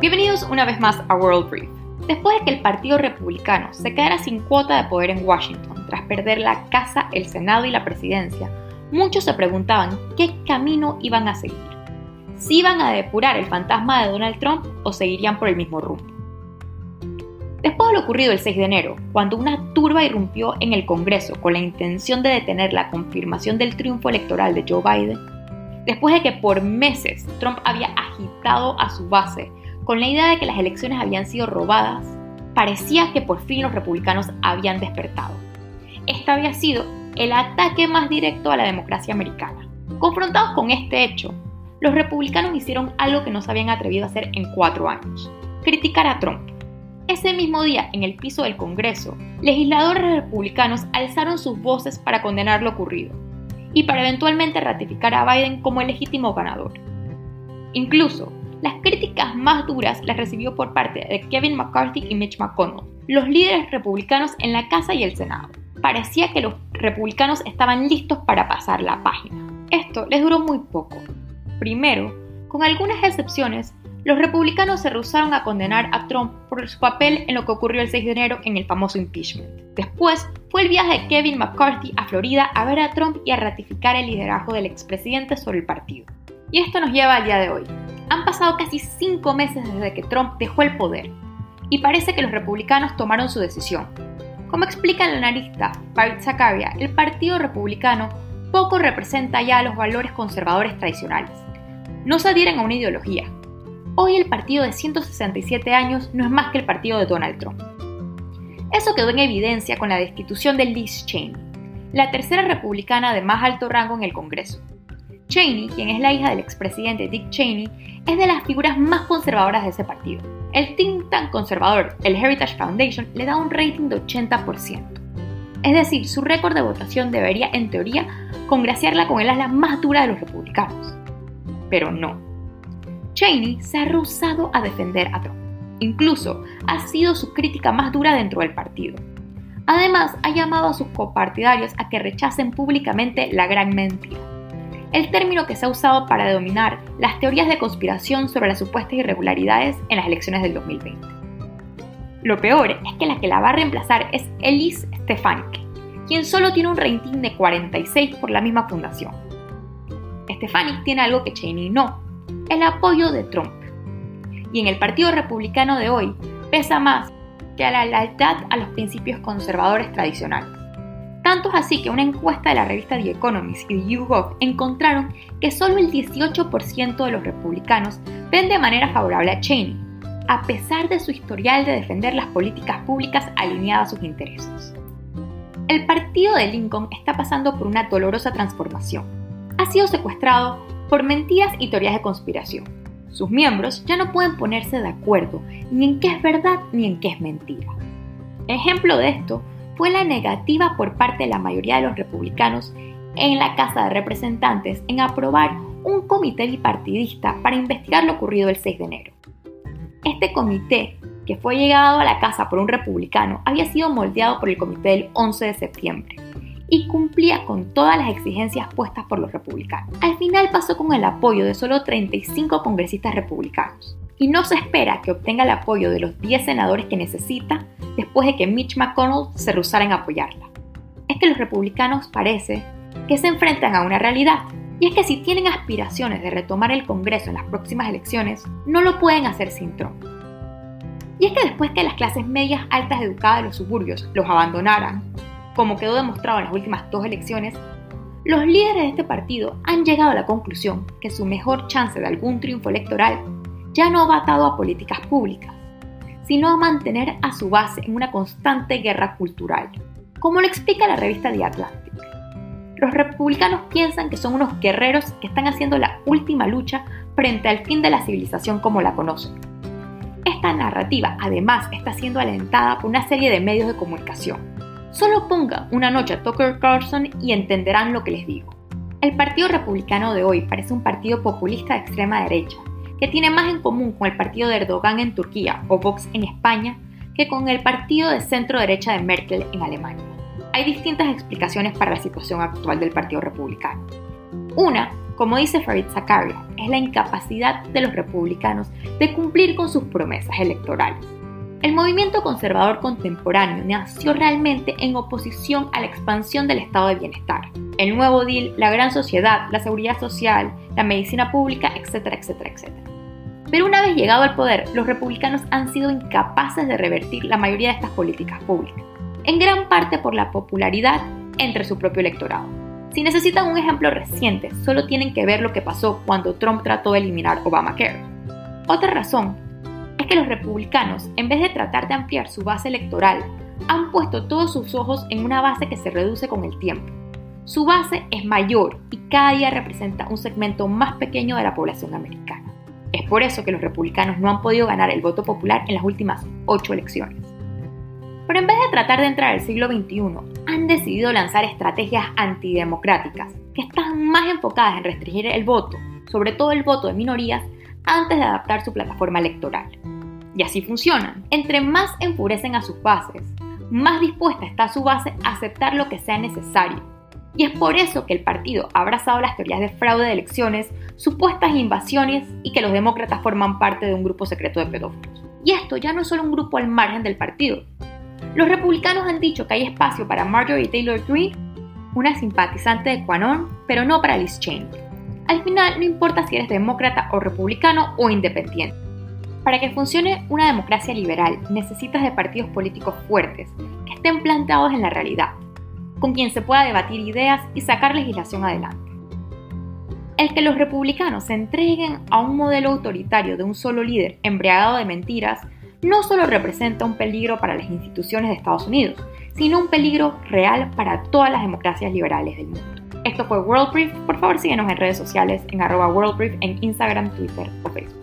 Bienvenidos una vez más a World Brief. Después de que el Partido Republicano se quedara sin cuota de poder en Washington tras perder la Casa, el Senado y la Presidencia, muchos se preguntaban qué camino iban a seguir. Si iban a depurar el fantasma de Donald Trump o seguirían por el mismo rumbo. Después de lo ocurrido el 6 de enero, cuando una turba irrumpió en el Congreso con la intención de detener la confirmación del triunfo electoral de Joe Biden, después de que por meses Trump había agitado a su base con la idea de que las elecciones habían sido robadas, parecía que por fin los republicanos habían despertado. Este había sido el ataque más directo a la democracia americana. Confrontados con este hecho, los republicanos hicieron algo que no se habían atrevido a hacer en cuatro años, criticar a Trump. Ese mismo día, en el piso del Congreso, legisladores republicanos alzaron sus voces para condenar lo ocurrido y para eventualmente ratificar a Biden como el legítimo ganador. Incluso, las críticas más duras las recibió por parte de Kevin McCarthy y Mitch McConnell, los líderes republicanos en la Casa y el Senado. Parecía que los republicanos estaban listos para pasar la página. Esto les duró muy poco. Primero, con algunas excepciones, los republicanos se rehusaron a condenar a Trump por su papel en lo que ocurrió el 6 de enero en el famoso impeachment. Después fue el viaje de Kevin McCarthy a Florida a ver a Trump y a ratificar el liderazgo del expresidente sobre el partido. Y esto nos lleva al día de hoy. Han pasado casi cinco meses desde que Trump dejó el poder y parece que los republicanos tomaron su decisión. Como explica el analista Farid Zakaria, el Partido Republicano poco representa ya los valores conservadores tradicionales. No se adhieren a una ideología. Hoy el partido de 167 años no es más que el partido de Donald Trump. Eso quedó en evidencia con la destitución de Liz Cheney, la tercera republicana de más alto rango en el Congreso. Cheney, quien es la hija del expresidente Dick Cheney, es de las figuras más conservadoras de ese partido. El think tank conservador, el Heritage Foundation, le da un rating de 80%. Es decir, su récord de votación debería, en teoría, congraciarla con el ala más dura de los republicanos. Pero no. Cheney se ha rehusado a defender a Trump. Incluso ha sido su crítica más dura dentro del partido. Además, ha llamado a sus copartidarios a que rechacen públicamente la gran mentira el término que se ha usado para denominar las teorías de conspiración sobre las supuestas irregularidades en las elecciones del 2020. Lo peor es que la que la va a reemplazar es Elise Stefanik, quien solo tiene un rating de 46 por la misma fundación. Stefanik tiene algo que Cheney no, el apoyo de Trump. Y en el Partido Republicano de hoy pesa más que a la lealtad a los principios conservadores tradicionales. Tanto es así que una encuesta de la revista The Economist y YouGov encontraron que solo el 18% de los republicanos ven de manera favorable a Cheney, a pesar de su historial de defender las políticas públicas alineadas a sus intereses. El partido de Lincoln está pasando por una dolorosa transformación. Ha sido secuestrado por mentiras y teorías de conspiración. Sus miembros ya no pueden ponerse de acuerdo ni en qué es verdad ni en qué es mentira. Ejemplo de esto fue la negativa por parte de la mayoría de los republicanos en la Casa de Representantes en aprobar un comité bipartidista para investigar lo ocurrido el 6 de enero. Este comité, que fue llegado a la Casa por un republicano, había sido moldeado por el comité del 11 de septiembre y cumplía con todas las exigencias puestas por los republicanos. Al final pasó con el apoyo de solo 35 congresistas republicanos y no se espera que obtenga el apoyo de los 10 senadores que necesita después de que Mitch McConnell se rehusara en apoyarla. Es que los republicanos parece que se enfrentan a una realidad, y es que si tienen aspiraciones de retomar el Congreso en las próximas elecciones, no lo pueden hacer sin Trump. Y es que después que las clases medias altas educadas de los suburbios los abandonaran, como quedó demostrado en las últimas dos elecciones, los líderes de este partido han llegado a la conclusión que su mejor chance de algún triunfo electoral ya no va atado a políticas públicas, sino a mantener a su base en una constante guerra cultural, como lo explica la revista The Atlantic. Los republicanos piensan que son unos guerreros que están haciendo la última lucha frente al fin de la civilización como la conocen. Esta narrativa además está siendo alentada por una serie de medios de comunicación. Solo ponga una noche a Tucker Carlson y entenderán lo que les digo. El Partido Republicano de hoy parece un partido populista de extrema derecha, que tiene más en común con el partido de Erdogan en Turquía o Vox en España que con el partido de centro derecha de Merkel en Alemania. Hay distintas explicaciones para la situación actual del Partido Republicano. Una Como dice Farid Zakaria, es la incapacidad de los republicanos de cumplir con sus promesas electorales. El movimiento conservador contemporáneo nació realmente en oposición a la expansión del estado de bienestar. El nuevo deal, la gran sociedad, la seguridad social, la medicina pública, etcétera, etcétera, etcétera. Pero una vez llegado al poder, los republicanos han sido incapaces de revertir la mayoría de estas políticas públicas, en gran parte por la popularidad entre su propio electorado. Si necesitan un ejemplo reciente, solo tienen que ver lo que pasó cuando Trump trató de eliminar Obamacare. Otra razón es que los republicanos, en vez de tratar de ampliar su base electoral, han puesto todos sus ojos en una base que se reduce con el tiempo. Su base es mayor y cada día representa un segmento más pequeño de la población americana. Es por eso que los republicanos no han podido ganar el voto popular en las últimas ocho elecciones. Pero en vez de tratar de entrar al siglo XXI, han decidido lanzar estrategias antidemocráticas que están más enfocadas en restringir el voto, sobre todo el voto de minorías, antes de adaptar su plataforma electoral. Y así funcionan. Entre más enfurecen a sus bases, más dispuesta está su base a aceptar lo que sea necesario. Y es por eso que el partido ha abrazado las teorías de fraude de elecciones, supuestas invasiones y que los demócratas forman parte de un grupo secreto de pedófilos. Y esto ya no es solo un grupo al margen del partido. Los republicanos han dicho que hay espacio para Marjorie Taylor Greene, una simpatizante de Quanon, pero no para Liz Cheney. Al final no importa si eres demócrata o republicano o independiente. Para que funcione una democracia liberal necesitas de partidos políticos fuertes, que estén plantados en la realidad, con quien se pueda debatir ideas y sacar legislación adelante. El que los republicanos se entreguen a un modelo autoritario de un solo líder embriagado de mentiras no solo representa un peligro para las instituciones de Estados Unidos, sino un peligro real para todas las democracias liberales del mundo. Esto fue World Brief. Por favor, síguenos en redes sociales en arroba World en Instagram, Twitter o Facebook.